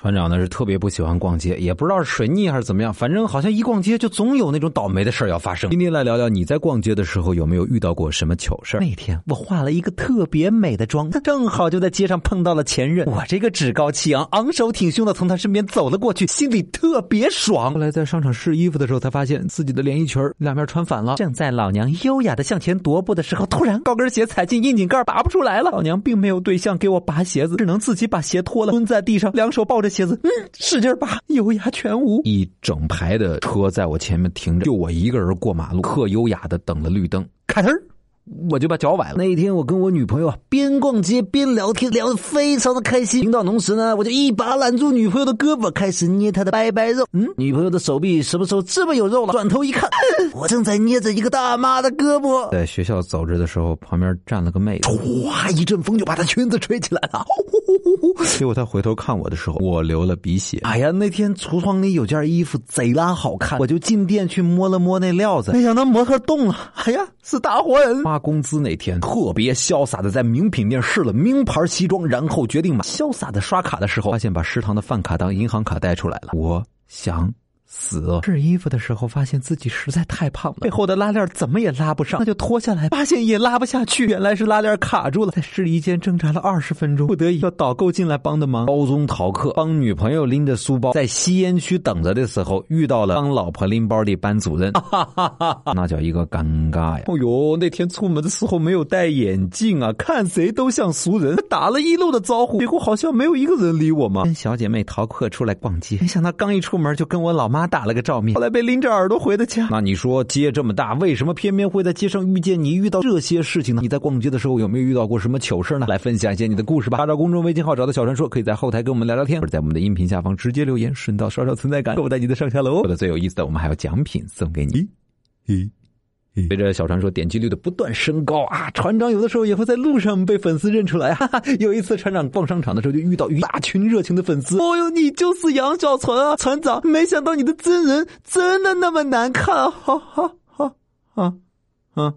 船长呢是特别不喜欢逛街，也不知道是水逆还是怎么样，反正好像一逛街就总有那种倒霉的事儿要发生。今天来聊聊你在逛街的时候有没有遇到过什么糗事儿那天我化了一个特别美的妆，正好就在街上碰到了前任。我这个趾高气昂、昂首挺胸的从他身边走了过去，心里特别爽。后来在商场试衣服的时候，才发现自己的连衣裙两面穿反了。正在老娘优雅的向前踱步的时候，突然高跟鞋踩进窨井盖，拔不出来了。老娘并没有对象给我拔鞋子，只能自己把鞋脱了，蹲在地上，两手抱着鞋子，嗯。使劲拔，优雅全无。一整排的车在我前面停着，就我一个人过马路，特优雅的等了绿灯，咔呲我就把脚崴了。那一天，我跟我女朋友边逛街边聊天，聊得非常的开心。情到同时呢，我就一把揽住女朋友的胳膊，开始捏她的白白肉。嗯，女朋友的手臂什么时候这么有肉了？转头一看，我正在捏着一个大妈的胳膊。在学校走着的时候，旁边站了个妹子，唰一阵风就把她裙子吹起来了。结果她回头看我的时候，我流了鼻血。哎呀，那天橱窗里有件衣服贼拉好看，我就进店去摸了摸那料子，没想到模特动了。哎呀，是大活人！工资那天，特别潇洒的在名品店试了名牌西装，然后决定买。潇洒的刷卡的时候，发现把食堂的饭卡当银行卡带出来了。我想。死试衣服的时候，发现自己实在太胖了，背后的拉链怎么也拉不上，那就脱下来，发现也拉不下去，原来是拉链卡住了。在试衣间挣扎了二十分钟，不得已要导购进来帮的忙。高中逃课，帮女朋友拎着书包在吸烟区等着的时候，遇到了帮老婆拎包的班主任，那叫一个尴尬呀！哦呦，那天出门的时候没有戴眼镜啊，看谁都像熟人，打了一路的招呼，结果好像没有一个人理我嘛。跟小姐妹逃课出来逛街，没想到刚一出门就跟我老妈。妈打了个照面，后来被拎着耳朵回的家。那你说街这么大，为什么偏偏会在街上遇见你？遇到这些事情呢？你在逛街的时候有没有遇到过什么糗事呢？来分享一些你的故事吧。查找公众微信号，找到小传说，可以在后台跟我们聊聊天，或者在我们的音频下方直接留言，顺道刷刷存在感，够带你的上下楼。说的最有意思的，我们还有奖品送给你。咦？随着小传说点击率的不断升高啊，船长有的时候也会在路上被粉丝认出来。哈哈，有一次船长逛商场的时候，就遇到一大群热情的粉丝。哦哟，你就是杨小船啊，船长！没想到你的真人真的那么难看，哈哈哈啊啊！